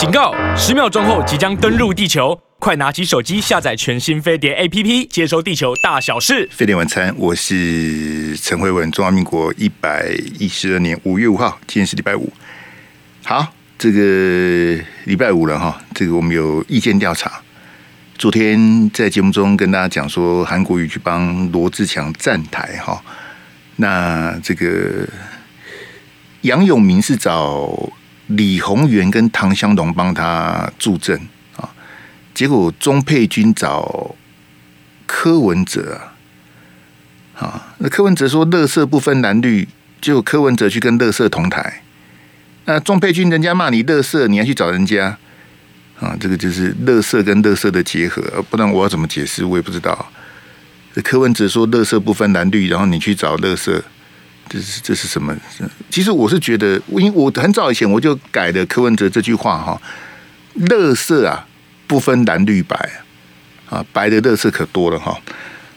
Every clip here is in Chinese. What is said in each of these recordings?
警告！十秒钟后即将登陆地球，快拿起手机下载全新飞碟 APP，接收地球大小事。飞碟晚餐，我是陈慧文。中华民国一百一十二年五月五号，今天是礼拜五。好，这个礼拜五了哈，这个我们有意见调查。昨天在节目中跟大家讲说，韩国瑜去帮罗志强站台哈。那这个杨永明是找李鸿源跟唐湘龙帮他助阵啊，结果钟佩君找柯文哲啊，啊，那柯文哲说乐色不分蓝绿，结果柯文哲去跟乐色同台，那钟佩君人家骂你乐色，你还去找人家啊，这个就是乐色跟乐色的结合，不然我要怎么解释，我也不知道。柯文哲说：“乐色不分蓝绿，然后你去找乐色，这是这是什么？其实我是觉得，因为我很早以前我就改了柯文哲这句话哈，乐色啊不分蓝绿白啊，白的乐色可多了哈。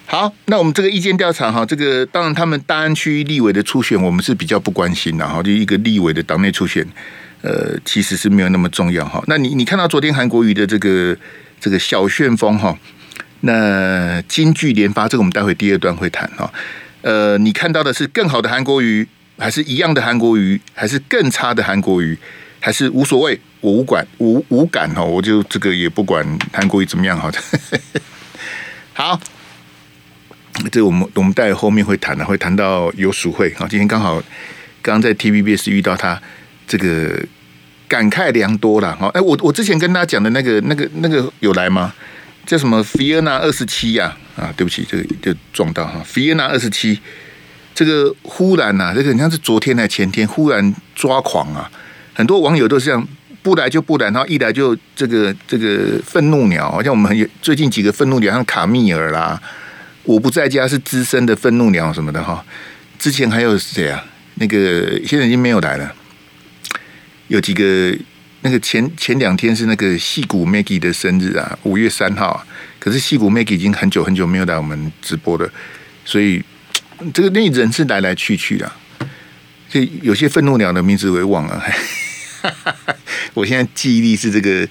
好，那我们这个意见调查哈，这个当然他们大安区立委的初选，我们是比较不关心的哈，就一个立委的党内初选，呃，其实是没有那么重要哈。那你你看到昨天韩国瑜的这个这个小旋风哈？那金句连发，这个我们待会第二段会谈哈。呃，你看到的是更好的韩国瑜，还是一样的韩国瑜，还是更差的韩国瑜，还是无所谓，我无管无无感哈，我就这个也不管韩国瑜怎么样哈。好，这我们我们待会后面会谈的，会谈到有鼠会啊。今天刚好刚刚在 TVBS 遇到他，这个感慨良多了哈。哎，我我之前跟他讲的那个那个那个有来吗？叫什么？菲尔纳二十七呀？啊，对不起，这个就撞到哈。菲尔纳二十七，这个忽然呐、啊，这个你像是昨天还是前天，忽然抓狂啊！很多网友都是这样，不来就不来，然后一来就这个这个愤怒鸟，好像我们很最近几个愤怒鸟，像卡密尔啦，我不在家是资深的愤怒鸟什么的哈。之前还有谁啊？那个现在已经没有来了，有几个。那个前前两天是那个戏骨 Maggie 的生日啊，五月三号。可是矽谷 Maggie 已经很久很久没有来我们直播了，所以这个那人是来来去去的，所以有些愤怒鸟的名字我也忘了。我现在记忆力是这个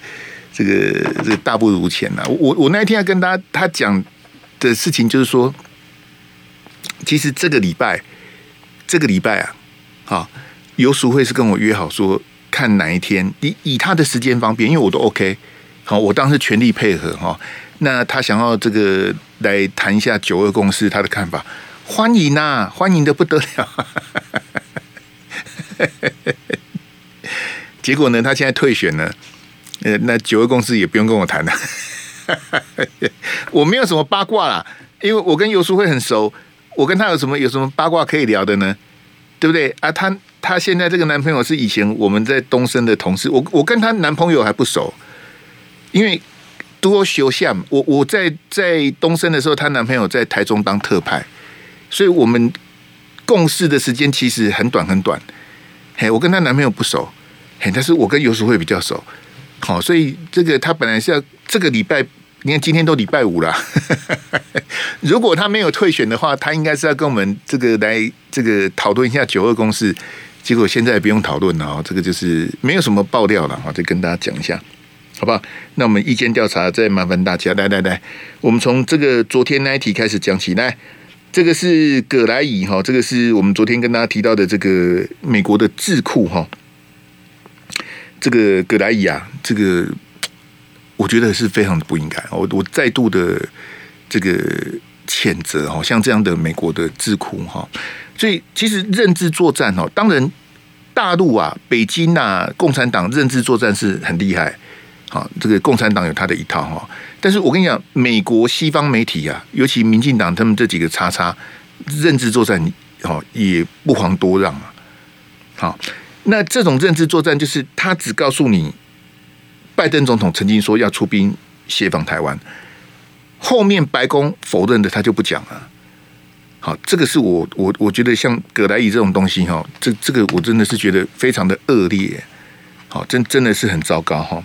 这个这个大不如前了。我我那一天要跟他他讲的事情就是说，其实这个礼拜这个礼拜啊，好，游淑慧是跟我约好说。看哪一天，以以他的时间方便，因为我都 OK，好，我当时全力配合哈。那他想要这个来谈一下九二共识，他的看法，欢迎呐，欢迎的不得了。结果呢，他现在退选了，呃，那九二共识也不用跟我谈了。我没有什么八卦啦，因为我跟游淑慧很熟，我跟他有什么有什么八卦可以聊的呢？对不对啊？他。她现在这个男朋友是以前我们在东森的同事，我我跟她男朋友还不熟，因为多休下，我我在在东升的时候，她男朋友在台中当特派，所以我们共事的时间其实很短很短。嘿，我跟她男朋友不熟，嘿，但是我跟游淑慧比较熟，好，所以这个她本来是要这个礼拜，你看今天都礼拜五了，如果他没有退选的话，他应该是要跟我们这个来这个讨论一下九二共识。结果现在不用讨论了啊，这个就是没有什么爆料了啊，再跟大家讲一下，好吧？那我们意见调查再麻烦大家，来来来，我们从这个昨天那一题开始讲起来。这个是葛莱仪哈，这个是我们昨天跟大家提到的这个美国的智库哈，这个葛莱仪啊，这个我觉得是非常的不应该，我我再度的这个谴责哈，像这样的美国的智库哈。所以，其实认知作战哦，当然大陆啊、北京啊、共产党认知作战是很厉害，好，这个共产党有他的一套哈。但是我跟你讲，美国西方媒体啊，尤其民进党他们这几个叉叉认知作战，好也不遑多让啊。好，那这种认知作战就是他只告诉你，拜登总统曾经说要出兵协防台湾，后面白宫否认的他就不讲了。好，这个是我我我觉得像葛莱仪这种东西哈，这这个我真的是觉得非常的恶劣，好，真真的是很糟糕哈。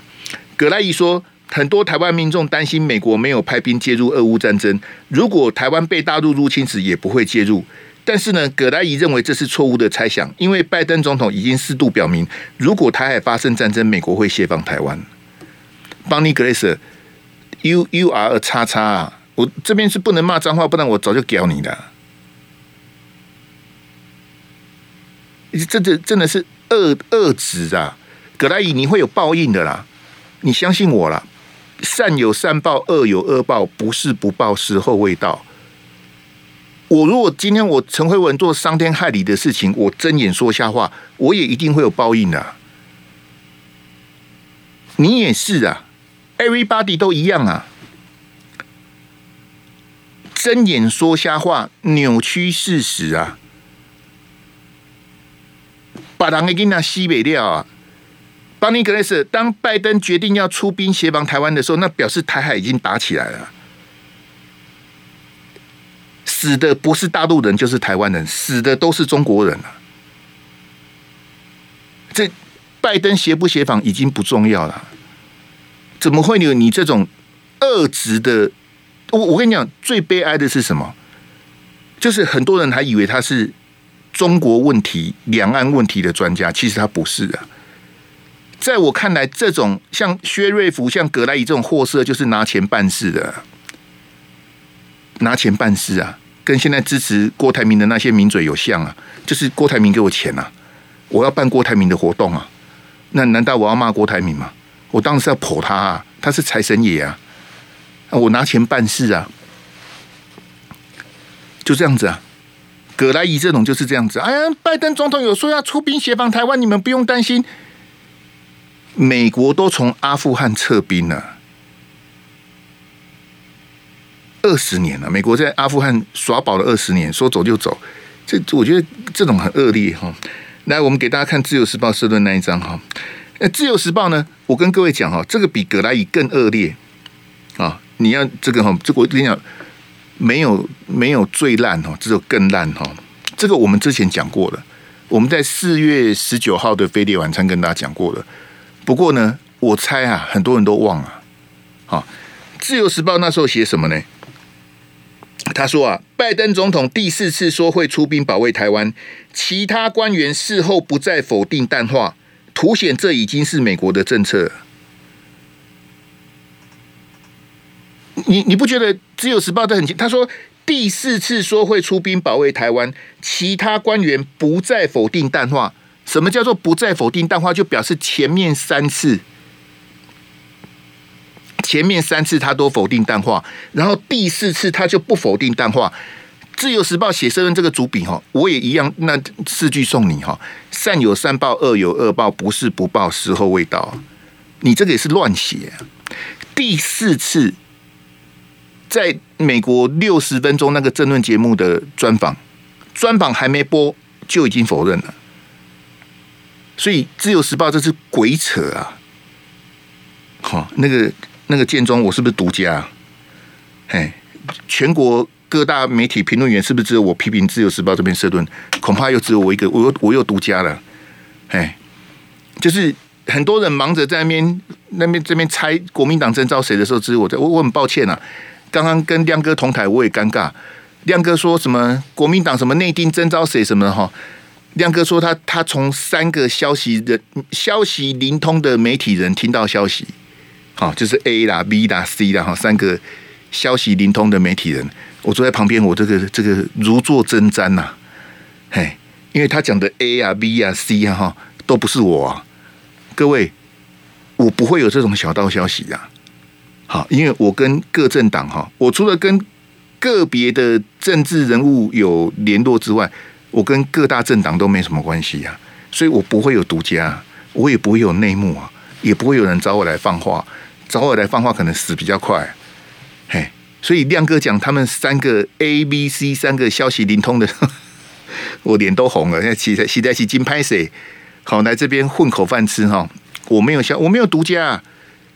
葛莱仪说，很多台湾民众担心美国没有派兵介入俄乌战争，如果台湾被大陆入侵时也不会介入，但是呢，葛莱仪认为这是错误的猜想，因为拜登总统已经适度表明，如果台海发生战争，美国会协防台湾。邦尼格雷瑟，U U R 叉叉啊，我这边是不能骂脏话，不然我早就屌你了。这这真的是恶恶质啊！葛莱仪，你会有报应的啦，你相信我啦。善有善报，恶有恶报，不是不报，时候未到。我如果今天我陈慧文做伤天害理的事情，我睁眼说瞎话，我也一定会有报应的。你也是啊，everybody 都一样啊。睁眼说瞎话，扭曲事实啊，把人给那西北掉啊。邦尼格雷斯，当拜登决定要出兵协防台湾的时候，那表示台海已经打起来了。死的不是大陆人，就是台湾人，死的都是中国人了。这拜登协不协防已经不重要了，怎么会有你这种恶质的？我我跟你讲，最悲哀的是什么？就是很多人还以为他是中国问题、两岸问题的专家，其实他不是啊。在我看来，这种像薛瑞福、像葛莱仪这种货色，就是拿钱办事的，拿钱办事啊。跟现在支持郭台铭的那些名嘴有像啊，就是郭台铭给我钱啊，我要办郭台铭的活动啊，那难道我要骂郭台铭吗？我当时要捧他啊，他是财神爷啊，我拿钱办事啊，就这样子啊。葛莱仪这种就是这样子，哎呀，拜登总统有说要出兵协防台湾，你们不用担心，美国都从阿富汗撤兵了。二十年了，美国在阿富汗耍宝了二十年，说走就走，这我觉得这种很恶劣哈。来，我们给大家看《自由时报》社论那一张哈。那《自由时报》呢，我跟各位讲哈，这个比葛莱仪更恶劣啊！你要这个哈，这个我跟你讲，没有没有最烂哈，只有更烂哈。这个我们之前讲过了，我们在四月十九号的飞碟晚餐跟大家讲过了。不过呢，我猜啊，很多人都忘了。好，《自由时报》那时候写什么呢？他说啊，拜登总统第四次说会出兵保卫台湾，其他官员事后不再否定淡化，凸显这已经是美国的政策。你你不觉得自由时报的很清？他说第四次说会出兵保卫台湾，其他官员不再否定淡化。什么叫做不再否定淡化？就表示前面三次。前面三次他都否定淡化，然后第四次他就不否定淡化。自由时报写社论这个主笔哈，我也一样。那四句送你哈：善有善报，恶有恶报，不是不报，时候未到。你这个也是乱写。第四次在美国六十分钟那个政论节目的专访，专访还没播就已经否认了。所以自由时报这是鬼扯啊！好，那个。那个建中，我是不是独家？嘿，全国各大媒体评论员是不是只有我批评《自由时报》这边社论？恐怕又只有我一个，我又我又独家了。嘿，就是很多人忙着在那边那边这边猜国民党征召谁的时候，只有我在。我我很抱歉啊，刚刚跟亮哥同台，我也尴尬。亮哥说什么国民党什么内定征召谁什么哈？亮哥说他他从三个消息的消息灵通的媒体人听到消息。好，就是 A 啦、B 啦、C 啦，哈，三个消息灵通的媒体人，我坐在旁边，我这个这个如坐针毡呐，嘿，因为他讲的 A 啊、B 啊、C 啊，哈，都不是我啊，各位，我不会有这种小道消息啊，好，因为我跟各政党哈，我除了跟个别的政治人物有联络之外，我跟各大政党都没什么关系呀，所以我不会有独家，我也不会有内幕啊，也不会有人找我来放话。找我来放话可能死比较快，嘿，所以亮哥讲他们三个 A、B、C 三个消息灵通的，我脸都红了。现在期待期待是金拍谁？好来这边混口饭吃哈。我没有消，我没有独家，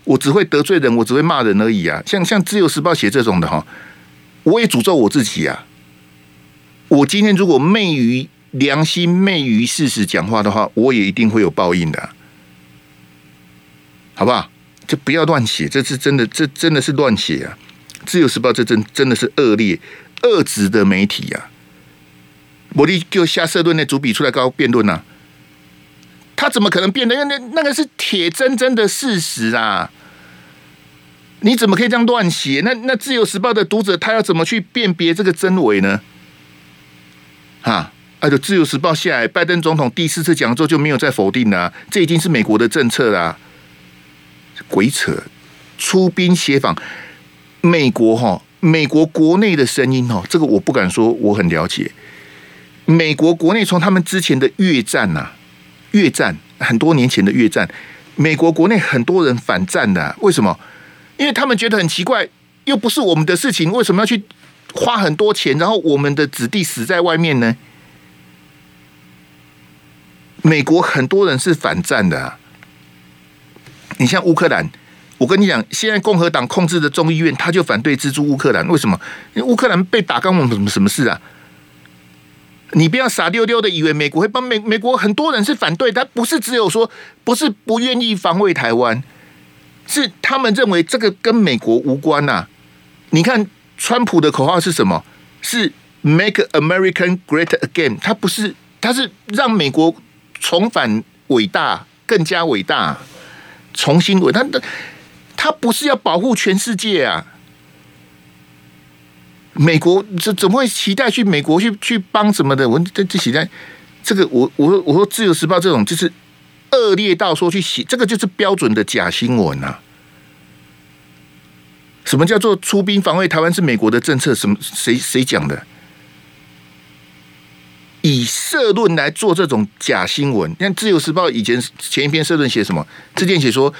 我只会得罪人，我只会骂人而已啊。像像自由时报写这种的哈，我也诅咒我自己啊。我今天如果昧于良心、昧于事实讲话的话，我也一定会有报应的，好不好？就不要乱写，这是真的，这真的是乱写啊！自由时报这真真的是恶劣、恶质的媒体啊！摩利就下社论的主笔出来搞辩论呐，他怎么可能辩的？因为那那个是铁铮铮的事实啊！你怎么可以这样乱写？那那自由时报的读者他要怎么去辨别这个真伪呢？哈，哎，就自由时报下来，拜登总统第四次讲座就没有再否定了，啊，这已经是美国的政策啦。鬼扯，出兵协防美国哈，美国国内的声音哦，这个我不敢说我很了解。美国国内从他们之前的越战呐，越战很多年前的越战，美国国内很多人反战的，为什么？因为他们觉得很奇怪，又不是我们的事情，为什么要去花很多钱，然后我们的子弟死在外面呢？美国很多人是反战的。你像乌克兰，我跟你讲，现在共和党控制的众议院，他就反对资助乌克兰，为什么？乌克兰被打，干我们什么什么事啊？你不要傻溜溜的以为美国会帮美美国，很多人是反对，他不是只有说不是不愿意防卫台湾，是他们认为这个跟美国无关呐、你看川普的口号是什么？是 Make American Great Again，他不是，他是让美国重返伟大，更加伟大，重新伟大。他他不是要保护全世界啊。美国这怎么会期待去美国去去帮什么的？我这这期待这个我我说我说自由时报这种就是恶劣到说去写这个就是标准的假新闻啊！什么叫做出兵防卫台湾是美国的政策？什么谁谁讲的？以社论来做这种假新闻？你看自由时报以前前一篇社论写什么？之前写说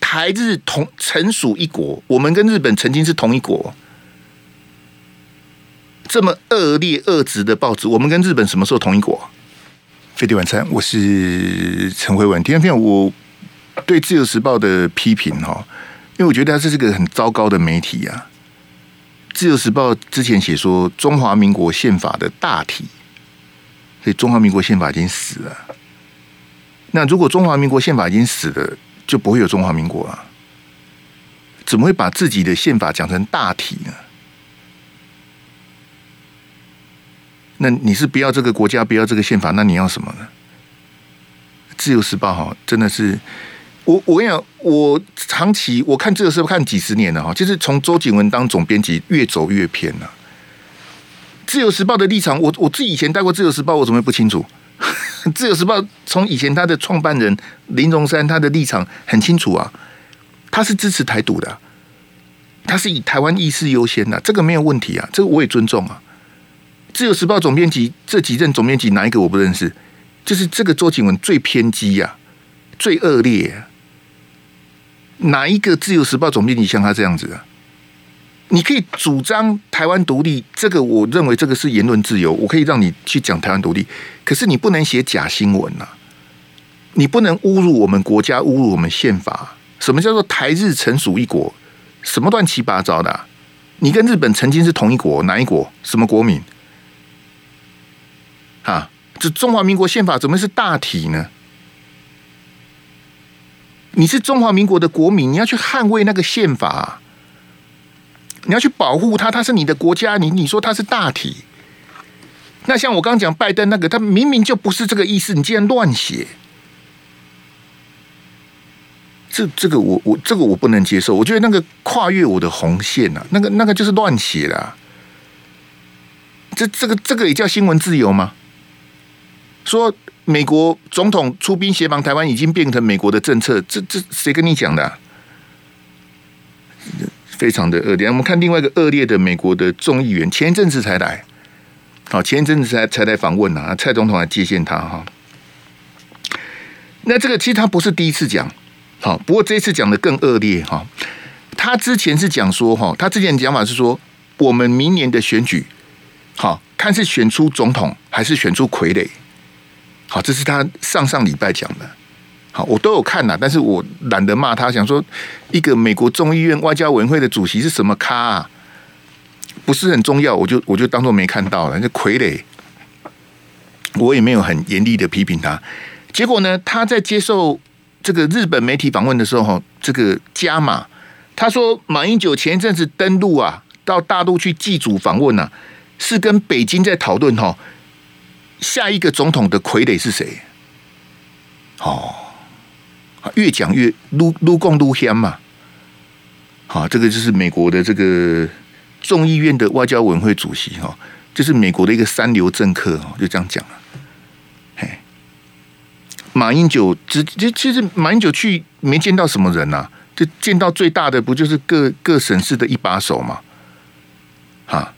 台日同曾属一国，我们跟日本曾经是同一国。这么恶劣恶质的报纸，我们跟日本什么时候同一国？飞碟晚餐，我是陈慧文。第二篇我对自由时报的批评哈，因为我觉得这是个很糟糕的媒体啊。自由时报之前写说中华民国宪法的大体，所以中华民国宪法已经死了。那如果中华民国宪法已经死了，就不会有中华民国了？怎么会把自己的宪法讲成大体呢？那你是不要这个国家，不要这个宪法，那你要什么呢？自由时报哈，真的是我我跟你讲，我长期我看自由时报看几十年了哈，就是从周景文当总编辑越走越偏了。自由时报的立场，我我自己以前带过自由时报，我怎么会不清楚？自由时报从以前他的创办人林荣山他的立场很清楚啊，他是支持台独的，他是以台湾意识优先的，这个没有问题啊，这个我也尊重啊。自由时报总编辑这几任总编辑哪一个我不认识？就是这个周景文最偏激呀、啊，最恶劣、哪一个自由时报总编辑像他这样子啊？你可以主张台湾独立，这个我认为这个是言论自由，我可以让你去讲台湾独立。可是你不能写假新闻呐、啊，你不能侮辱我们国家，侮辱我们宪法。什么叫做台日曾属一国？什么乱七八糟的、你跟日本曾经是同一国，哪一国？什么国民？啊，这中华民国宪法怎么是大体呢？你是中华民国的国民，你要去捍卫那个宪法，你要去保护它，它是你的国家，你你说它是大体，那像我刚讲拜登那个，他明明就不是这个意思，你竟然乱写，这这个我我这个我不能接受，我觉得那个跨越我的红线啊，那个那个就是乱写啦，这这个这个也叫新闻自由吗？说美国总统出兵协防台湾已经变成美国的政策，这这谁跟你讲的？非常的恶劣。我们看另外一个恶劣的美国的众议员，前一阵子才来，好，前一阵子才才来访问啊，蔡总统来接见他哈。那这个其实他不是第一次讲，好，不过这一次讲的更恶劣哈。他之前是讲说哈，他之前讲法是说，我们明年的选举，好，看是选出总统还是选出傀儡。好，这是他上上礼拜讲的。好，我都有看呐，但是我懒得骂他，想说一个美国众议院外交委员会的主席是什么咖啊？不是很重要，我就我就当做没看到了。那傀儡，我也没有很严厉的批评他。结果呢，他在接受这个日本媒体访问的时候，这个加码，他说马英九前一阵子登陆啊，到大陆去祭祖访问啊，是跟北京在讨论哈。下一个总统的傀儡是谁？哦，越讲越撸撸共撸香嘛。好，这个就是美国的这个众议院的外交委员会主席哈，就是美国的一个三流政客哦，就这样讲了。嘿，马英九只其其实马英九去没见到什么人呐、啊，就见到最大的不就是各各省市的一把手嘛？哈，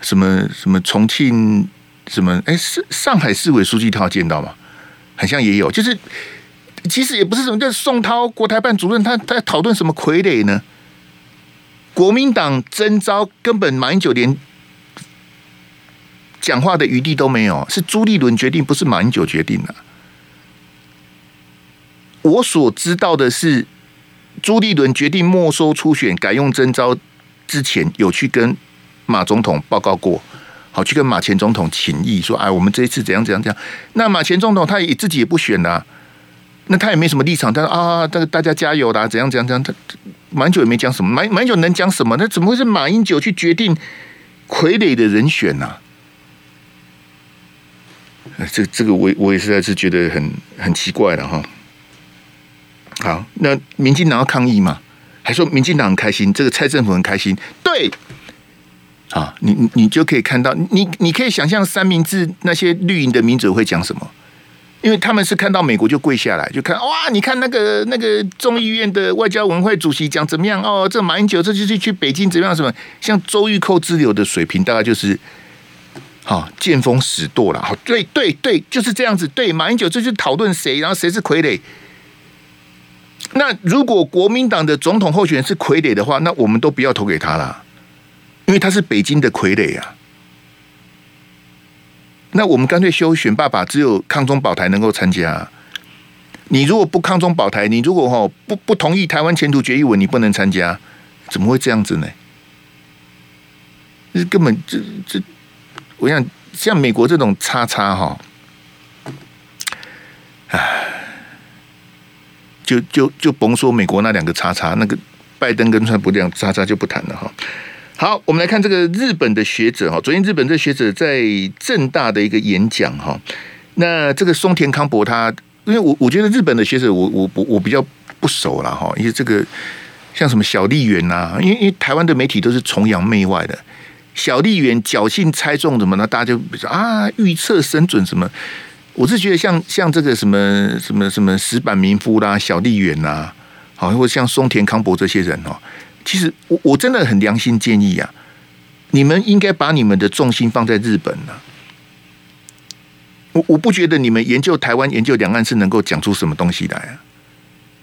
什么什么重庆什么哎，上上海市委书记他有见到吗？好像也有，就是其实也不是什么叫宋涛国台办主任，他他在讨论什么傀儡呢？国民党征召根本马英九连讲话的余地都没有，是朱立伦决定，不是马英九决定的。我所知道的是，朱立伦决定没收初选，改用征召之前，有去跟马总统报告过，好去跟马前总统请益，说：“哎，我们这一次怎样怎样怎样。”那马前总统他也自己也不选了，那他也没什么立场，他说：“啊，这个大家加油啦，怎样怎样怎样。”他。蛮久也没讲什么，蛮蛮久能讲什么？那怎么会是马英九去决定傀儡的人选呢、啊？这这个我我也实在是觉得很很奇怪了哈。好，那民进党要抗议嘛？还说民进党很开心，这个蔡政府很开心。对，啊，你你就可以看到，你你可以想象三明治那些绿营的民主会讲什么？因为他们是看到美国就跪下来，就看哇，你看那个那个众议院的外交文会主席讲怎么样？哦，这马英九这就是去北京怎么样什么，像周玉蔻之流的水平大概就是，好见风使舵了，好对对对，就是这样子，对马英九这就讨论谁，然后谁是傀儡。那如果国民党的总统候选人是傀儡的话，那我们都不要投给他了，因为他是北京的傀儡啊。那我们干脆休选爸爸，只有抗中保台能够参加。你如果不抗中保台，你如果哈不不同意台湾前途决议文，你不能参加，怎么会这样子呢？这根本这这，我想像美国这种叉叉哈，唉，就就就甭说美国那两个叉叉，那个拜登跟川普这样叉叉就不谈了哈。好，我们来看这个日本的学者哈。昨天日本这学者在政大的一个演讲哈。那这个松田康博他，因为我我觉得日本的学者我我我我比较不熟了哈。因为这个像什么小笠原呐，因为因为台湾的媒体都是崇洋媚外的，小笠原侥幸猜中什么呢？大家就说啊预测神准什么。我是觉得像像这个什么什么什么石板民夫啦、小笠原呐，好，或者像松田康博这些人哦。其实我我真的很良心建议啊，你们应该把你们的重心放在日本了。我我不觉得你们研究台湾、研究两岸是能够讲出什么东西来啊。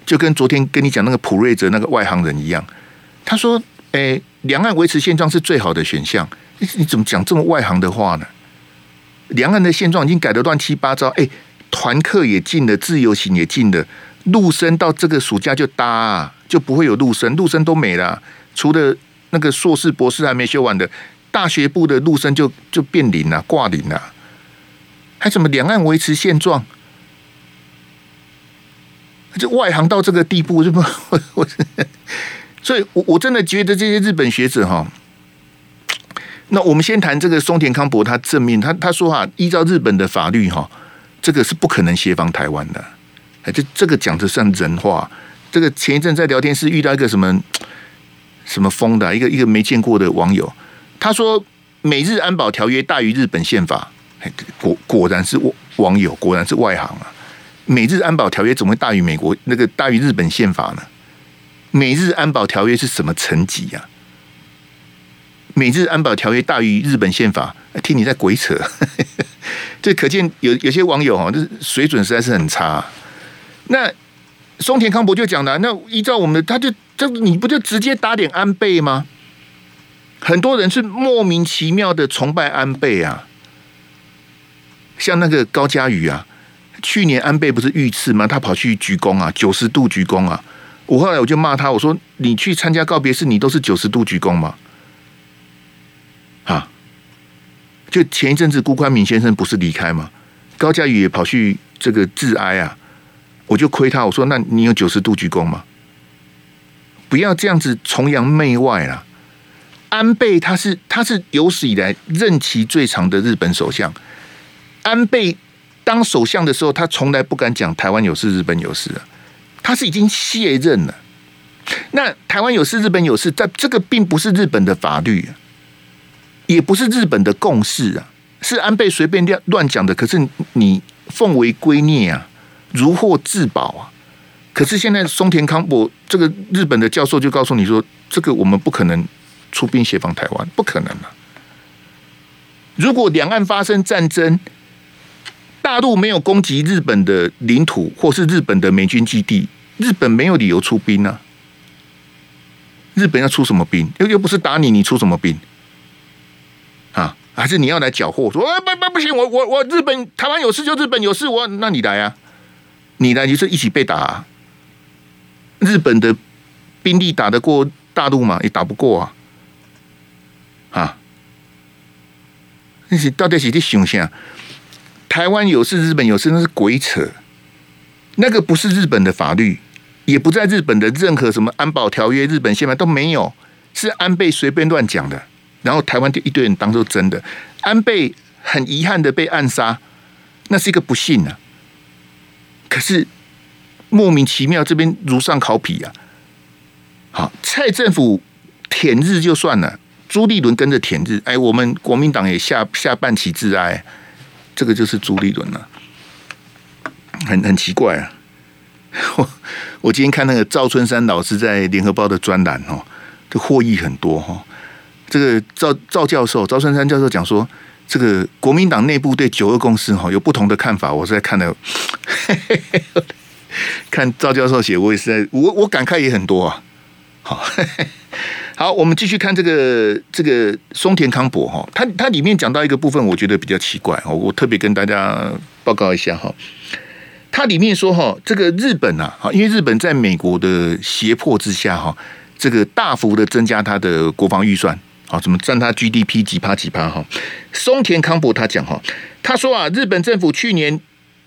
就跟昨天跟你讲那个普瑞泽那个外行人一样，他说：“诶，两岸维持现状是最好的选项。”你怎么讲这么外行的话呢？两岸的现状已经改得乱七八糟，诶，团客也进了，自由行也进了，陆生到这个暑假就搭。就不会有陆生，陆生都没了，除了那个硕士、博士还没修完的，大学部的陆生就就变零了，挂零了，还怎么两岸维持现状？这外行到这个地步，是不？我我，所以我我真的觉得这些日本学者哈，那我们先谈这个松田康博，他正面他他说哈，依照日本的法律哈，这个是不可能协防台湾的，哎，这这个讲的算人话。这个前一阵在聊天室遇到一个什么什么疯的一个一个没见过的网友，他说美日安保条约大于日本宪法，果果然是网友，果然是外行啊！美日安保条约怎么会大于美国那个大于日本宪法呢？美日安保条约是什么层级呀？美日安保条约大于日本宪法，听你在鬼扯，这可见有有些网友哈，这水准实在是很差。那。松田康博就讲了，那依照我们的，他就这你不就直接打脸安倍吗？很多人是莫名其妙的崇拜安倍啊，像那个高嘉瑜啊，去年安倍不是遇刺吗？他跑去鞠躬啊，九十度鞠躬啊。我后来我就骂他，我说你去参加告别式，你都是九十度鞠躬吗？啊，就前一阵子辜宽敏先生不是离开吗？高嘉瑜也跑去这个致哀啊。我就亏他，我说：“那你有九十度鞠躬吗？不要这样子崇洋媚外啦！安倍他是他是有史以来任期最长的日本首相，安倍当首相的时候，他从来不敢讲台湾有事，日本有事啊，他是已经卸任了。那台湾有事，日本有事，在这个并不是日本的法律，也不是日本的共识啊，是安倍随便乱讲的。可是你奉为圭臬啊，如获至宝啊。可是现在松田康博这个日本的教授就告诉你说，这个我们不可能出兵协防台湾，不可能啊。如果两岸发生战争，大陆没有攻击日本的领土或是日本的美军基地，日本没有理由出兵啊。日本要出什么兵？又又不是打你，你出什么兵？啊？还是你要来缴获？说啊不不不行，我我我日本台湾有事就日本有事，我那你来啊？你来就是一起被打。日本的兵力打得过大陆吗？也打不过啊！啊？那是到底是在想啥？台湾有事，日本有事，那是鬼扯。那个不是日本的法律。也不在日本的任何什么安保条约、日本宪法都没有，是安倍随便乱讲的。然后台湾就一堆人当做真的。安倍很遗憾的被暗杀，那是一个不幸啊。可是莫名其妙这边如上考妣啊。好，蔡政府舔日就算了，朱立伦跟着舔日，哎，我们国民党也下下半旗致哀，这个就是朱立伦了，很很奇怪啊。我我今天看那个赵春山老师在联合报的专栏哦，就获益很多哈。这个赵赵教授赵春山教授讲说，这个国民党内部对九二共识哈有不同的看法。我是在看的，看赵教授写，我也是在我我感慨也很多啊。好，好，我们继续看这个这个松田康博哈，他他里面讲到一个部分，我觉得比较奇怪哦，我特别跟大家报告一下哈。它里面说哈，这个日本啊，因为日本在美国的胁迫之下哈，这个大幅的增加它的国防预算，怎么占它 GDP 几趴几趴哈？松田康博他讲哈，他说啊，日本政府去年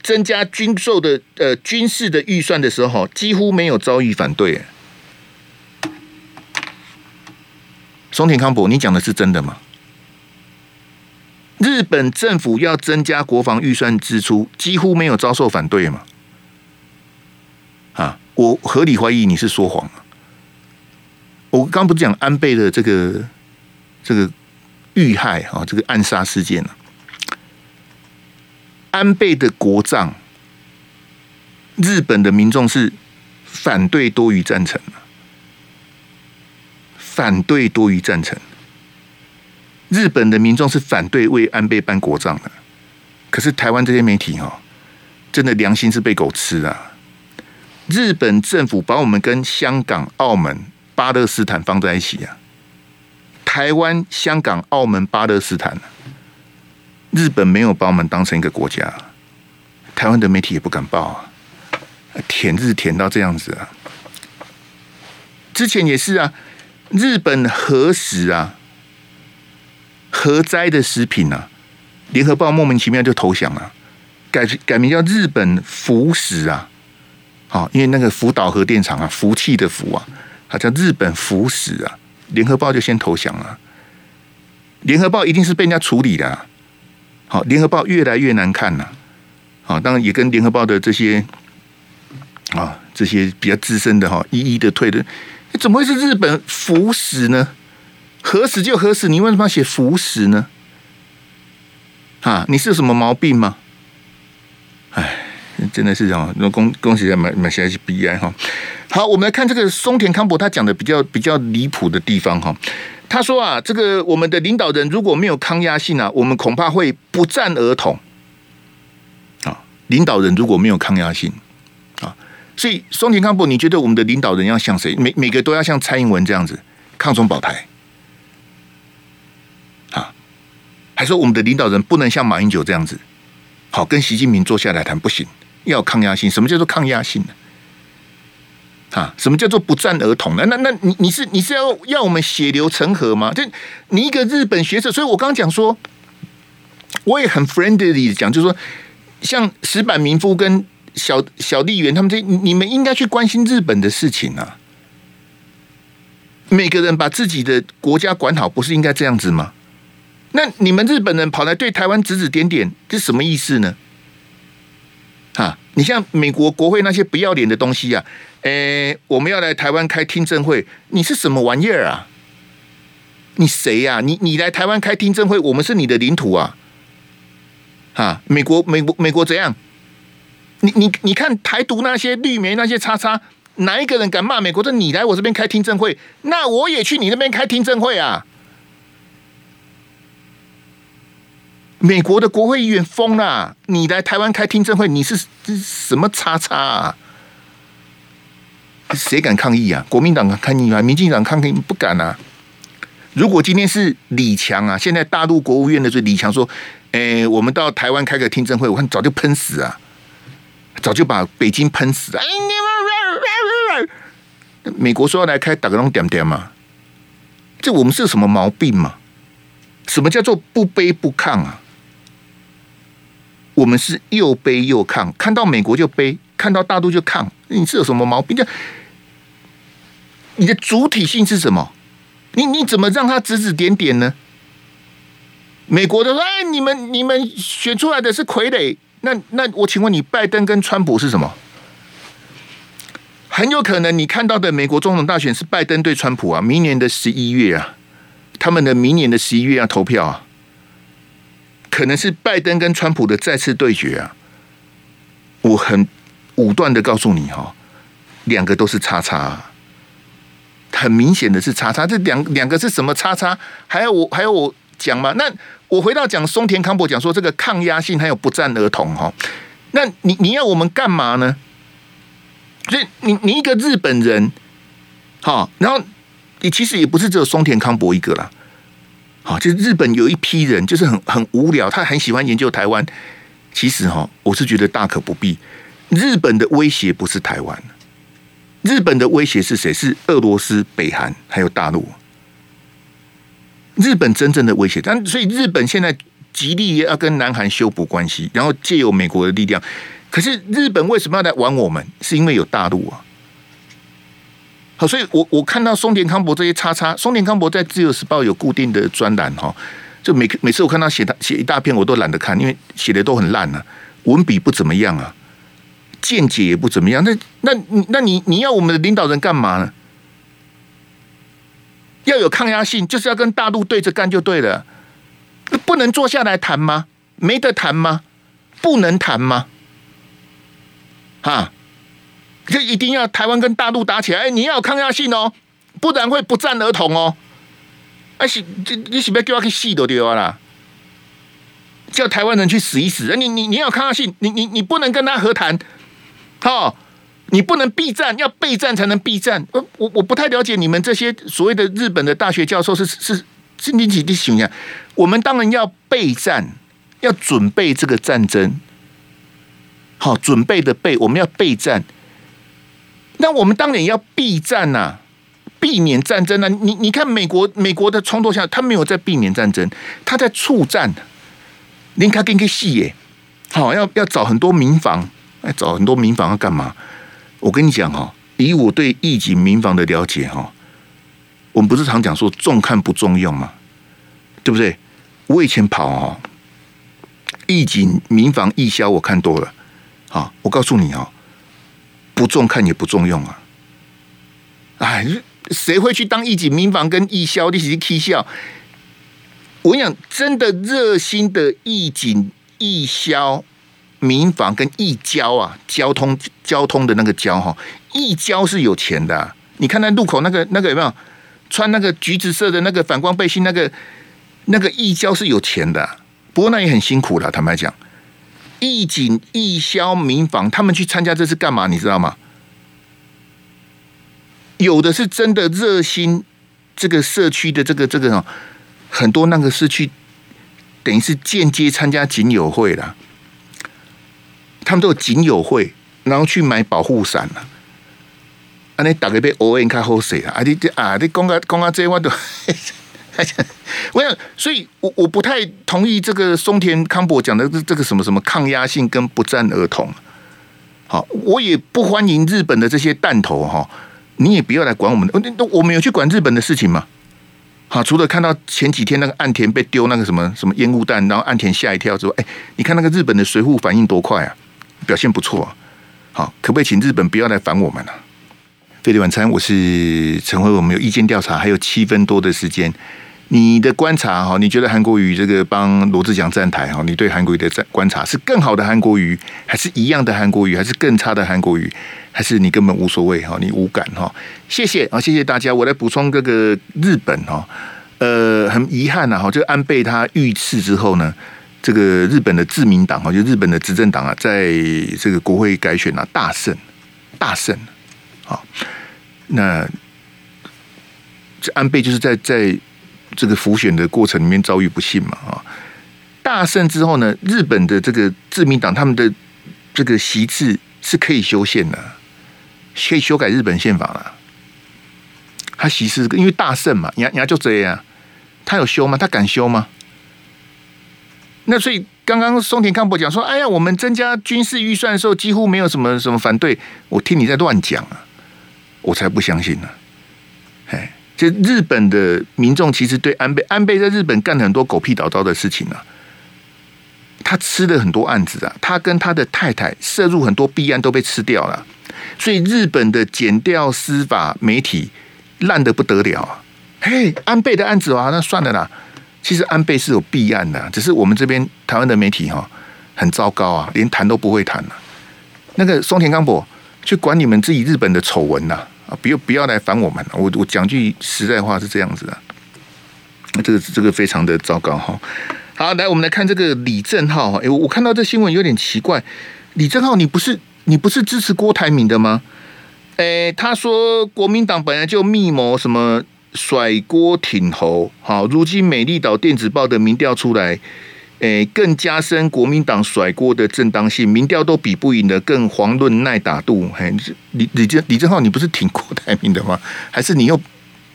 增加军售的呃军事的预算的时候，几乎没有遭遇反对。松田康博，你讲的是真的吗？日本政府要增加国防预算支出，几乎没有遭受反对嘛？啊，我合理怀疑你是说谎。我刚不是讲安倍的这个这个遇害啊，这个暗杀事件呢？安倍的国葬，日本的民众是反对多于赞成的，反对多于赞成。日本的民众是反对为安倍办国葬的，可是台湾这些媒体哈，真的良心是被狗吃啊！日本政府把我们跟香港、澳门、巴勒斯坦放在一起啊，台湾、香港、澳门、巴勒斯坦，日本没有把我们当成一个国家，台湾的媒体也不敢报啊，舔日舔到这样子啊！之前也是啊，日本核食啊。核灾的食品啊，联合报莫名其妙就投降了，改改名叫日本福食啊，好，因为那个福岛核电厂啊，福气的福啊，它叫日本福食啊，联合报就先投降了，联合报一定是被人家处理的，好，联合报越来越难看了，好，当然也跟联合报的这些啊这些比较资深的哈一一的退的，怎么会是日本福死呢？核死就核死，你为什么要写福死呢？啊，你是有什么毛病吗？哎，真的是这样。那恭恭喜在买买下来是 B I 哈。好，我们来看这个松田康博他讲的比较比较离谱的地方哈。他说啊，这个我们的领导人如果没有抗压性啊，我们恐怕会不战而统。啊，领导人如果没有抗压性啊，所以松田康博，你觉得我们的领导人要像谁？每每个都要像蔡英文这样子抗中保台啊？还说我们的领导人不能像马英九这样子，好跟习近平坐下来谈不行，要抗压性。什么叫做抗压性呢？啊什么叫做不战而统呢？那那你你是你是要要我们血流成河吗？就你一个日本学者，所以我刚刚讲说，我也很 friendly 讲，就是说，像石坂民夫跟小小笠原他们这，你们应该去关心日本的事情啊。每个人把自己的国家管好，不是应该这样子吗？那你们日本人跑来对台湾指指点点，这什么意思呢？啊，你像美国国会那些不要脸的东西啊，诶，我们要来台湾开听证会，你是什么玩意儿啊？你谁呀？你你来台湾开听证会，我们是你的领土啊！啊，美国美国美国怎样？你你你看台独那些绿媒那些叉叉，哪一个人敢骂美国？说你来我这边开听证会，那我也去你那边开听证会啊！美国的国会议员疯了，你来台湾开听证会，你是什么叉叉啊？谁敢抗议啊？国民党抗议啊？民进党抗议不敢啊？如果今天是李强啊，现在大陆国务院的这李强说：“诶、欸，我们到台湾开个听证会，我看早就喷死啊，早就把北京喷死啊！”美国说要来开打个龙点点嘛，这我们是什么毛病嘛？什么叫做不卑不亢啊？我们是又背又抗，看到美国就背，看到大陆就抗，你是有什么毛病？你的主体性是什么？你你怎么让他指指点点呢？美国的说：“哎，你们你们选出来的是傀儡。那那我请问你，拜登跟川普是什么？很有可能你看到的美国总统大选是拜登对川普啊，明年的十一月啊，他们的明年的十一月要投票啊，可能是拜登跟川普的再次对决啊。我很武断的告诉你哈，两个都是叉叉。”很明显的是叉叉，这两两个是什么叉叉？还要我还要我讲吗？那我回到讲松田康博讲说这个抗压性还有不战而同哈，那你你要我们干嘛呢？所以你你一个日本人，好，然后你其实也不是只有松田康博一个啦，啊，就是日本有一批人就是很很无聊，他很喜欢研究台湾。其实哈，我是觉得大可不必。日本的威胁不是台湾。日本的威胁是谁？是俄罗斯、北韩还有大陆。日本真正的威胁，但所以日本现在极力要跟南韩修补关系，然后借由美国的力量。可是日本为什么要来玩我们？是因为有大陆啊。好，所以我我看到松田康博这些叉叉，松田康博在自由时报有固定的专栏哈，就每每次我看到写他写一大篇，我都懒得看，因为写的都很烂啊，文笔不怎么样啊。见解也不怎么样，那那那你你要我们的领导人干嘛呢？要有抗压性，就是要跟大陆对着干就对了。不能坐下来谈吗？没得谈吗？不能谈吗？哈，就一定要台湾跟大陆打起来？哎，你要有抗压性哦，不然会不战而同哦。哎，是这你是不是叫我去死都对啦？叫台湾人去死一死？你你你要抗压性，你你你不能跟他和谈。好，你不能避战，要备战才能避战。我我我不太了解你们这些所谓的日本的大学教授是是是你几的形象？我们当然要备战，要准备这个战争。好，准备的备，我们要备战。那我们当然要避战呐、啊，避免战争啊！你你看美国美国的冲突下，他没有在避免战争，他在促战。林卡跟个戏耶，好，要要找很多民房。哎，找很多民房要干嘛？我跟你讲哈，以我对义警民房的了解哈，我们不是常讲说重看不重用嘛，对不对？我以前跑哈，义警民房义消我看多了，好，我告诉你哦，不重看也不重用啊。哎，谁会去当义警民房跟义消？一起去笑？我跟你讲，真的热心的义警义消。民防跟义交啊，交通交通的那个交哈，义交是有钱的。你看那路口那个那个有没有穿那个橘子色的那个反光背心？那个那个义交是有钱的，不过那也很辛苦了。坦白讲，义警、义消、民防，他们去参加这是干嘛？你知道吗？有的是真的热心这个社区的这个这个很多那个是去等于是间接参加警友会了。他们都有警友会，然后去买保护伞了。啊，你大概被 O N 卡好势啊！啊，你啊，你讲啊讲啊这我都，我想，所以我我不太同意这个松田康博讲的这这个什么什么抗压性跟不战而同。好，我也不欢迎日本的这些弹头哈，你也不要来管我们的。我们有去管日本的事情吗？好，除了看到前几天那个岸田被丢那个什么什么烟雾弹，然后岸田吓一跳之外，哎，你看那个日本的随扈反应多快啊，表现不错啊。好，可不可以请日本不要来烦我们了？飞碟晚餐，我是陈辉，我们有意见调查，还有七分多的时间。你的观察哈，你觉得韩国瑜这个帮罗志祥站台哈？你对韩国瑜的观察是更好的韩国瑜，还是一样的韩国瑜，还是更差的韩国瑜，还是你根本无所谓哈？你无感哈？谢谢啊，谢谢大家。我来补充这个日本哈，呃，很遗憾呐哈，就安倍他遇刺之后呢，这个日本的自民党哈，就日本的执政党啊，在这个国会改选啊大胜，大胜啊，那这安倍就是在在。这个浮选的过程里面遭遇不幸嘛啊，大胜之后呢，日本的这个自民党他们的这个席次是可以修宪的，可以修改日本宪法了。他席次因为大胜嘛，人家就这样，他有修吗？他敢修吗？那所以刚刚松田康博讲说，哎呀，我们增加军事预算的时候几乎没有什么什么反对，我听你在乱讲啊，我才不相信呢，就日本的民众其实对安倍，安倍在日本干了很多狗屁倒灶的事情啊，他吃了很多案子啊，他跟他的太太涉入很多弊案都被吃掉了，所以日本的检调司法媒体烂得不得了啊！嘿，安倍的案子啊，那算了啦。其实安倍是有弊案的，只是我们这边台湾的媒体哈很糟糕啊，连谈都不会谈了。那个松田刚博去管你们自己日本的丑闻呐。啊！不要不要来烦我们！我我讲句实在话是这样子的，那这个这个非常的糟糕哈。好，来我们来看这个李正浩哈。哎，我看到这新闻有点奇怪，李正浩，你不是你不是支持郭台铭的吗？哎，他说国民党本来就密谋什么甩锅挺侯，好，如今美丽岛电子报的民调出来。诶，更加深国民党甩锅的正当性，民调都比不赢的，更遑论耐打度。嘿，李李正李正浩，你不是挺郭台铭的吗？还是你又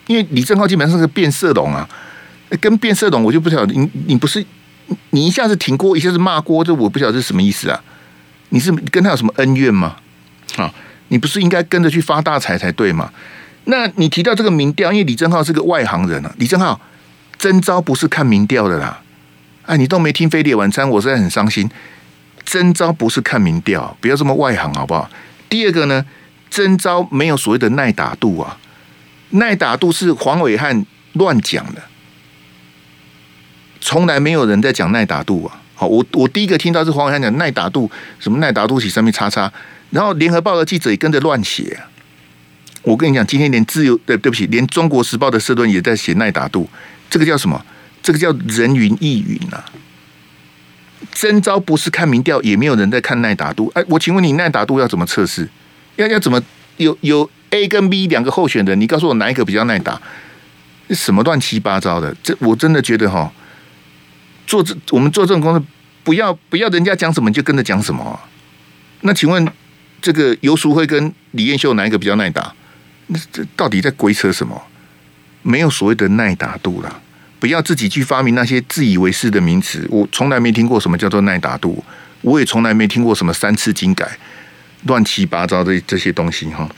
因为李正浩基本上是个变色龙啊？跟变色龙我就不晓得，你你不是你一下子挺郭，一下子骂郭，这我不晓得是什么意思啊？你是跟他有什么恩怨吗？啊，你不是应该跟着去发大财才对吗？那你提到这个民调，因为李正浩是个外行人啊，李正浩征召不是看民调的啦。哎，你都没听飞碟晚餐，我实在很伤心。征召不是看民调，不要这么外行好不好？第二个呢，征召没有所谓的耐打度啊，耐打度是黄伟汉乱讲的，从来没有人在讲耐打度啊。好，我我第一个听到是黄伟汉讲耐打度，什么耐打度起上面叉叉，然后联合报的记者也跟着乱写。我跟你讲，今天连自由对对不起，连中国时报的社论也在写耐打度，这个叫什么？这个叫人云亦云呐、啊，征召不是看民调，也没有人在看耐打度。哎，我请问你耐打度要怎么测试？要要怎么有有 A 跟 B 两个候选人，你告诉我哪一个比较耐打？什么乱七八糟的？这我真的觉得哈，做这我们做这种工作，不要不要人家讲什么就跟着讲什么、那请问这个游淑慧跟李彦秀哪一个比较耐打？那这到底在鬼扯什么？没有所谓的耐打度啦。不要自己去发明那些自以为是的名词，我从来没听过什么叫做耐打度，我也从来没听过什么三次金改，乱七八糟的这些东西哈。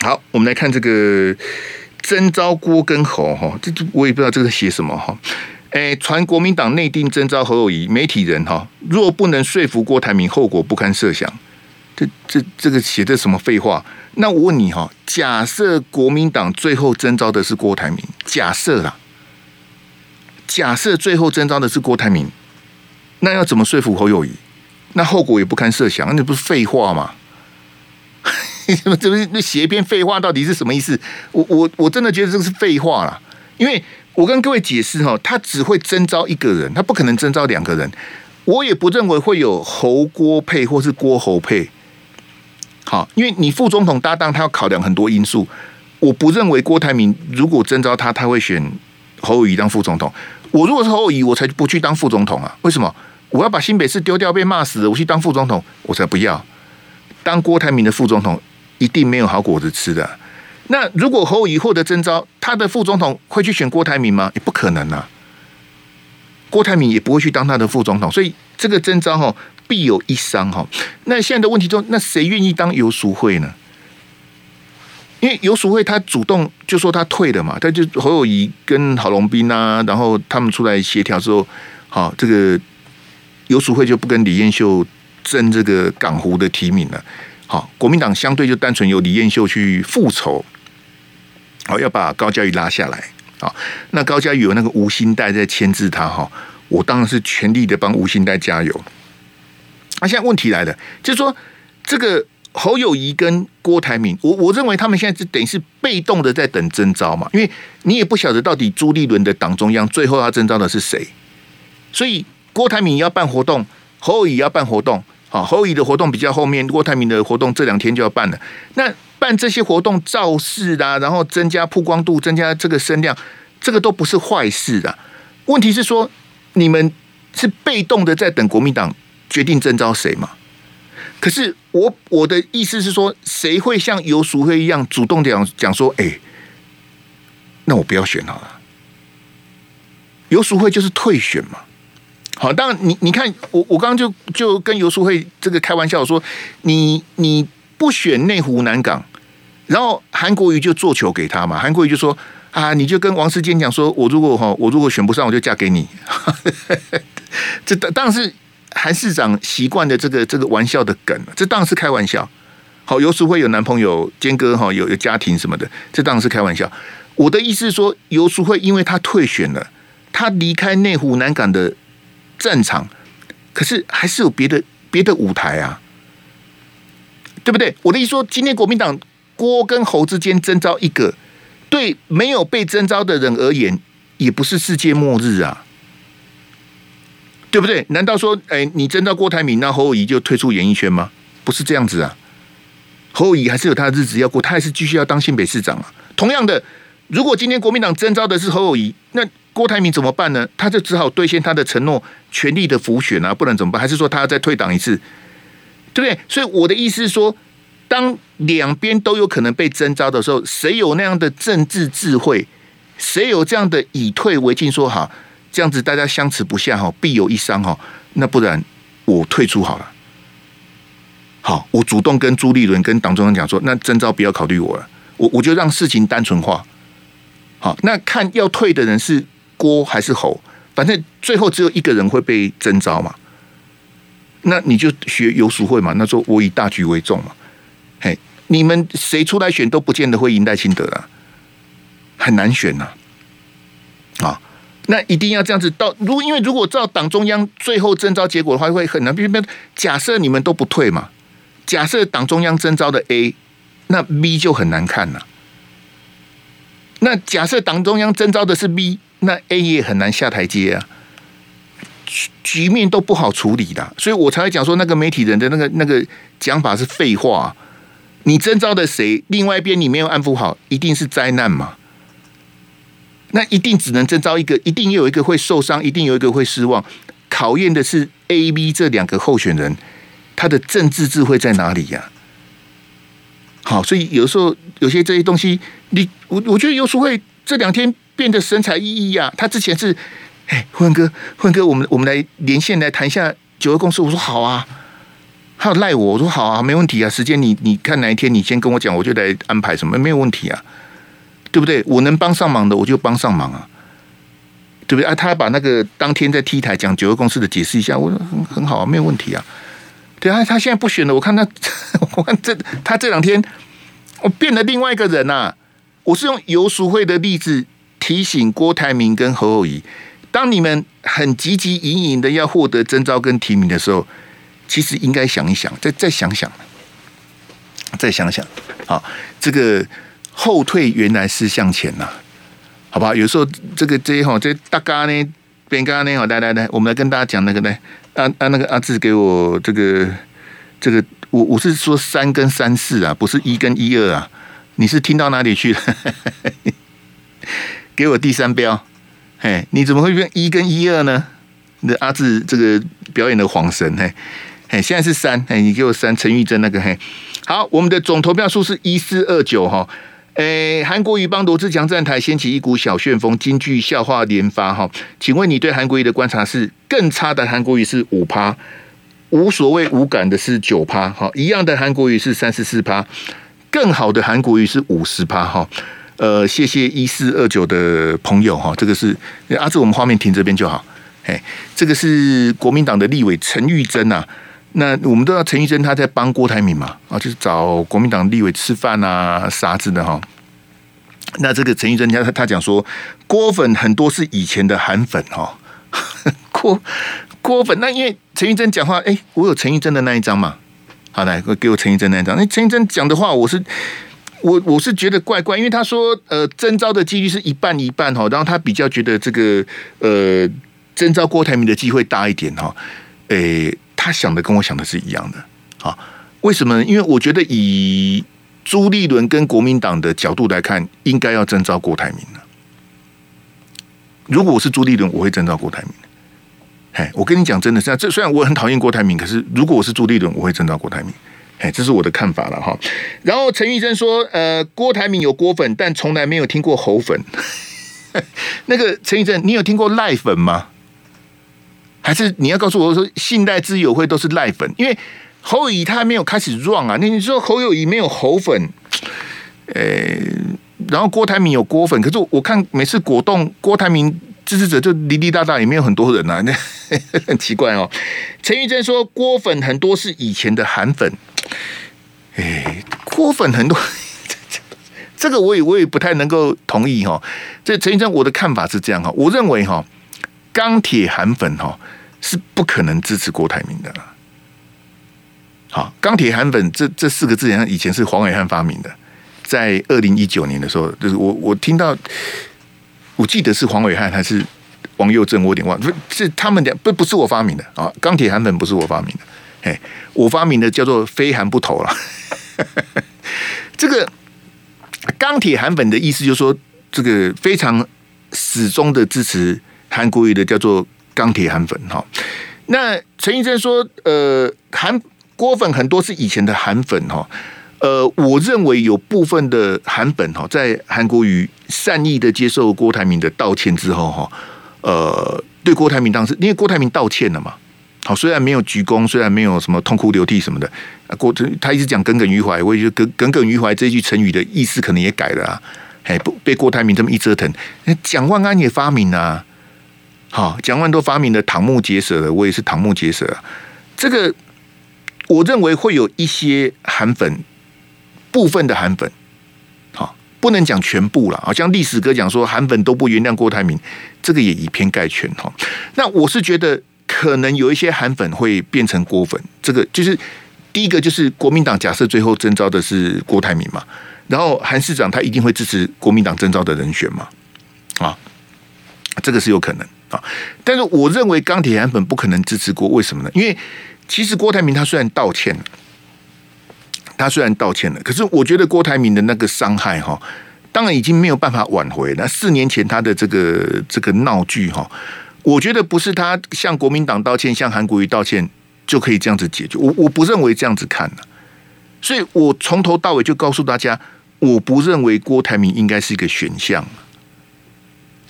好，我们来看这个征召郭跟侯哈，这这我也不知道这个写什么哈。哎，传国民党内定征召侯友谊，媒体人哈，若不能说服郭台铭，后果不堪设想。这这这个写的什么废话？那我问你哈，假设国民党最后征召的是郭台铭，假设啦。假设最后征召的是郭台铭，那要怎么说服侯友谊？那后果也不堪设想，那不是废话吗？这不是那写一篇废话，到底是什么意思？我我我真的觉得这个是废话啦，因为我跟各位解释哈，他只会征召一个人，他不可能征召两个人。我也不认为会有侯郭配或是郭侯配。好，因为你副总统搭档，他要考量很多因素。我不认为郭台铭如果征召他，他会选。侯友谊当副总统，我如果是侯友宜，我才不去当副总统啊！为什么？我要把新北市丢掉，被骂死了，我去当副总统，我才不要当郭台铭的副总统，一定没有好果子吃的。那如果侯友宜获得征召，他的副总统会去选郭台铭吗？也不可能啊！郭台铭也不会去当他的副总统，所以这个征召哈必有一伤哈。那现在的问题就，那谁愿意当游淑慧呢？因为游淑慧他主动就说他退了嘛，他就侯友谊跟郝龙斌啊，然后他们出来协调之后，好，这个游淑慧就不跟李彦秀争这个港湖的提名了。好，国民党相对就单纯由李彦秀去复仇，好，要把高嘉瑜拉下来。好，那高嘉瑜有那个吴欣岱在牵制他哈，我当然是全力的帮吴欣岱加油。那现在问题来了，就是说这个。侯友宜跟郭台铭，我我认为他们现在是等于是被动的在等征召嘛，因为你也不晓得到底朱立伦的党中央最后要征召的是谁，所以郭台铭要办活动，侯友宜要办活动，好，侯友宜的活动比较后面，郭台铭的活动这两天就要办了。那办这些活动造势啊，然后增加曝光度，增加这个声量，这个都不是坏事的。问题是说，你们是被动的在等国民党决定征召谁嘛？可是我我的意思是说，谁会像游淑慧一样主动讲讲说，哎，那我不要选好了。游淑慧就是退选嘛。好，当然你你看，我我刚刚就就跟游淑慧这个开玩笑说，你你不选内湖南港，然后韩国瑜就做球给他嘛。韩国瑜就说啊，你就跟王世坚讲说，我如果哈我如果选不上，我就嫁给你。这当当然是。韩市长习惯的这个这个玩笑的梗，这当然是开玩笑。好，游淑慧有男朋友，坚哥哈有有家庭什么的，这当然是开玩笑。我的意思是说，游淑慧因为他退选了，他离开内湖南港的战场，可是还是有别的别的舞台啊，对不对？我的意思说，今天国民党郭跟侯之间征召一个，对没有被征召的人而言，也不是世界末日啊。对不对？难道说，哎，你征召郭台铭，那侯友谊就退出演艺圈吗？不是这样子啊，侯友谊还是有他的日子要过，他还是继续要当新北市长啊。同样的，如果今天国民党征召的是侯友谊，那郭台铭怎么办呢？他就只好兑现他的承诺，全力的辅选啊，不然怎么办？还是说他要再退党一次？对不对？所以我的意思是说，当两边都有可能被征召的时候，谁有那样的政治智慧，谁有这样的以退为进，说好。这样子大家相持不下哈，必有一伤哈。那不然我退出好了。好，我主动跟朱立伦跟党中央讲说，那征召不要考虑我了，我我就让事情单纯化。好，那看要退的人是郭还是侯，反正最后只有一个人会被征召嘛。那你就学游淑慧嘛，那说我以大局为重嘛。嘿，你们谁出来选都不见得会赢赖清德啊，很难选呐。啊。那一定要这样子到，如因为如果照党中央最后征召结果的话，会很难。比如，假设你们都不退嘛，假设党中央征召的 A，那 B 就很难看了。那假设党中央征召的是 B，那 A 也很难下台阶啊，局局面都不好处理的。所以我才会讲说，那个媒体人的那个那个讲法是废话。你征召的谁，另外一边你没有安抚好，一定是灾难嘛。那一定只能征召一个，一定有一个会受伤，一定有一个会失望。考验的是 A、B 这两个候选人，他的政治智慧在哪里呀、好，所以有时候有些这些东西，你我我觉得游淑慧这两天变得神采奕奕呀。他之前是，哎，辉文哥，辉文哥，我们我们来连线来谈一下九二共识。我说好啊，他有赖我，我说好啊，没问题啊。时间你你看哪一天你先跟我讲，我就来安排什么，没有问题啊。对不对？我能帮上忙的，我就帮上忙啊，对不对？啊，他把那个当天在 T 台讲九二公司的解释一下，我说很很好啊，没有问题啊。对啊，他现在不选了，我看他，我看这他这两天我变了另外一个人呐、啊。我是用游淑慧的例子提醒郭台铭跟侯友宜，当你们很汲汲营营的要获得征召跟提名的时候，其实应该想一想，再再想想，再想想好，这个。后退原来是向前呐，好吧？有时候这个这一号这大家呢，边刚呢，好，来来来，我们来跟大家讲那个呢，啊啊，那个阿志给我这个这个，我我是说三跟三四啊，不是一跟一二啊，你是听到哪里去了？给我第三标，嘿，你怎么会变一跟一二呢？你的阿志这个表演的恍神，嘿，嘿，现在是三，嘿，你给我三，陈玉珍那个，嘿，好，我们的总投票数是一四二九哈。诶，韩国瑜帮罗志强站台掀起一股小旋风，金句笑话连发哈。请问你对韩国瑜的观察是更差的韩国瑜是五趴，无所谓无感的是九趴，哈，一样的韩国瑜是三十四趴，更好的韩国瑜是五十趴哈。呃，谢谢一四二九的朋友哈，这个是阿志，我们画面停这边就好。哎，这个是国民党的立委陈玉珍呐。那我们都知道陈玉珍他在帮郭台铭嘛，啊，就是找国民党立委吃饭啊啥子的哈。那这个陈玉珍他他讲说，郭粉很多是以前的韩粉哈。郭郭粉，那因为陈玉珍讲话，哎，我有陈玉珍的那一张嘛。好，来给我陈玉珍那一张。那陈玉珍讲的话，我是。我我是觉得怪怪，因为他说呃征召的几率是一半一半哈，然后他比较觉得这个呃征召郭台铭的机会大一点哈，诶，他想的跟我想的是一样的啊？为什么？因为我觉得以朱立伦跟国民党的角度来看，应该要征召郭台铭了。如果我是朱立伦，我会征召郭台铭。嘿，我跟你讲真的是，这虽然我很讨厌郭台铭，可是如果我是朱立伦，我会征召郭台铭。哎，这是我的看法了哈。然后陈玉珍说：“呃，郭台铭有郭粉，但从来没有听过侯粉。那个陈玉珍，你有听过赖粉吗？还是你要告诉我说，信赖之友会都是赖粉？因为侯友宜他还没有开始 run 啊。那你说侯友谊没有侯粉？呃，然后郭台铭有郭粉，可是我看每次果冻郭台铭。”支持者就滴滴答答，也没有很多人呐、啊，那 很奇怪哦。陈玉珍说郭粉很多是以前的韩粉，哎，郭粉很多，这个我也我也不太能够同意哈。这陈玉珍，我的看法是这样哈，我认为哈，钢铁韩粉哈是不可能支持郭台铭的。好，钢铁韩粉这这四个字，以前是黄伟汉发明的，在二零一九年的时候，就是我我听到。我记得是黄伟汉还是王佑正，我有点忘，不是他们俩，不不是我发明的啊。钢铁韩粉不是我发明的，哎，我发明的叫做非韩不投了。这个钢铁韩粉的意思就是说，这个非常始终的支持韩国语的叫做钢铁韩粉哈。那陈医生说，呃，韩郭粉很多是以前的韩粉哈。呃，我认为有部分的韩粉哈，在韩国瑜善意的接受郭台铭的道歉之后哈，呃，对郭台铭当时，因为郭台铭道歉了嘛，好，虽然没有鞠躬，虽然没有什么痛哭流涕什么的，郭他一直讲耿耿于怀，我也觉得耿耿耿于怀这句成语的意思可能也改了啊，哎，不被郭台铭这么一折腾，蒋万安也发明了，好，蒋万都发明的瞠目结舌的，我也是瞠目结舌，这个我认为会有一些韩粉。部分的韩粉，好，不能讲全部了。好像历史哥讲说韩粉都不原谅郭台铭，这个也以偏概全哈。那我是觉得可能有一些韩粉会变成郭粉，这个就是第一个就是国民党假设最后征召的是郭台铭嘛，然后韩市长他一定会支持国民党征召的人选嘛，啊，这个是有可能啊。但是我认为钢铁韩粉不可能支持郭，为什么呢？因为其实郭台铭他虽然道歉了。他虽然道歉了，可是我觉得郭台铭的那个伤害哈，当然已经没有办法挽回。那四年前他的这个这个闹剧哈，我觉得不是他向国民党道歉、向韩国瑜道歉就可以这样子解决。我我不认为这样子看，所以我从头到尾就告诉大家，我不认为郭台铭应该是一个选项。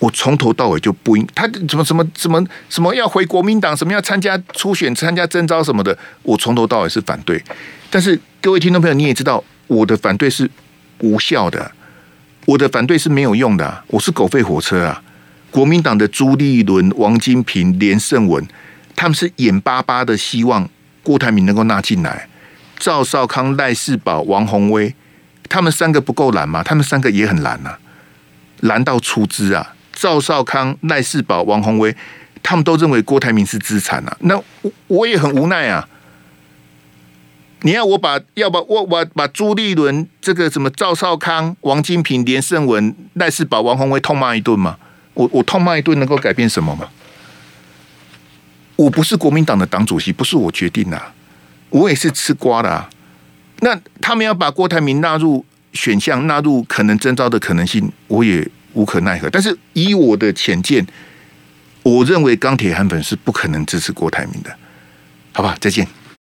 我从头到尾就不应他怎么什么什么什么要回国民党，什么要参加初选、参加征召什么的，我从头到尾是反对。但是各位听众朋友，你也知道我的反对是无效的，我的反对是没有用的，我是狗吠火车啊！国民党的朱立伦、王金平、连胜文，他们是眼巴巴的希望郭台铭能够纳进来，赵少康、赖世宝、王鸿薇，他们三个不够懒吗？他们三个也很懒啊，蓝到出资啊！赵少康、赖世宝、王鸿薇，他们都认为郭台铭是资产啊。那我也很无奈啊。你要我把要把我把把朱立伦这个什么赵少康、王金平、连胜文、赖世宝、王鸿薇痛骂一顿吗？我我痛骂一顿能够改变什么吗？我不是国民党的党主席，不是我决定的，我也是吃瓜的啊。那他们要把郭台铭纳入选项，纳入可能征召的可能性，我也。无可奈何，但是以我的浅见，我认为钢铁韩粉是不可能支持郭台铭的，好吧？再见。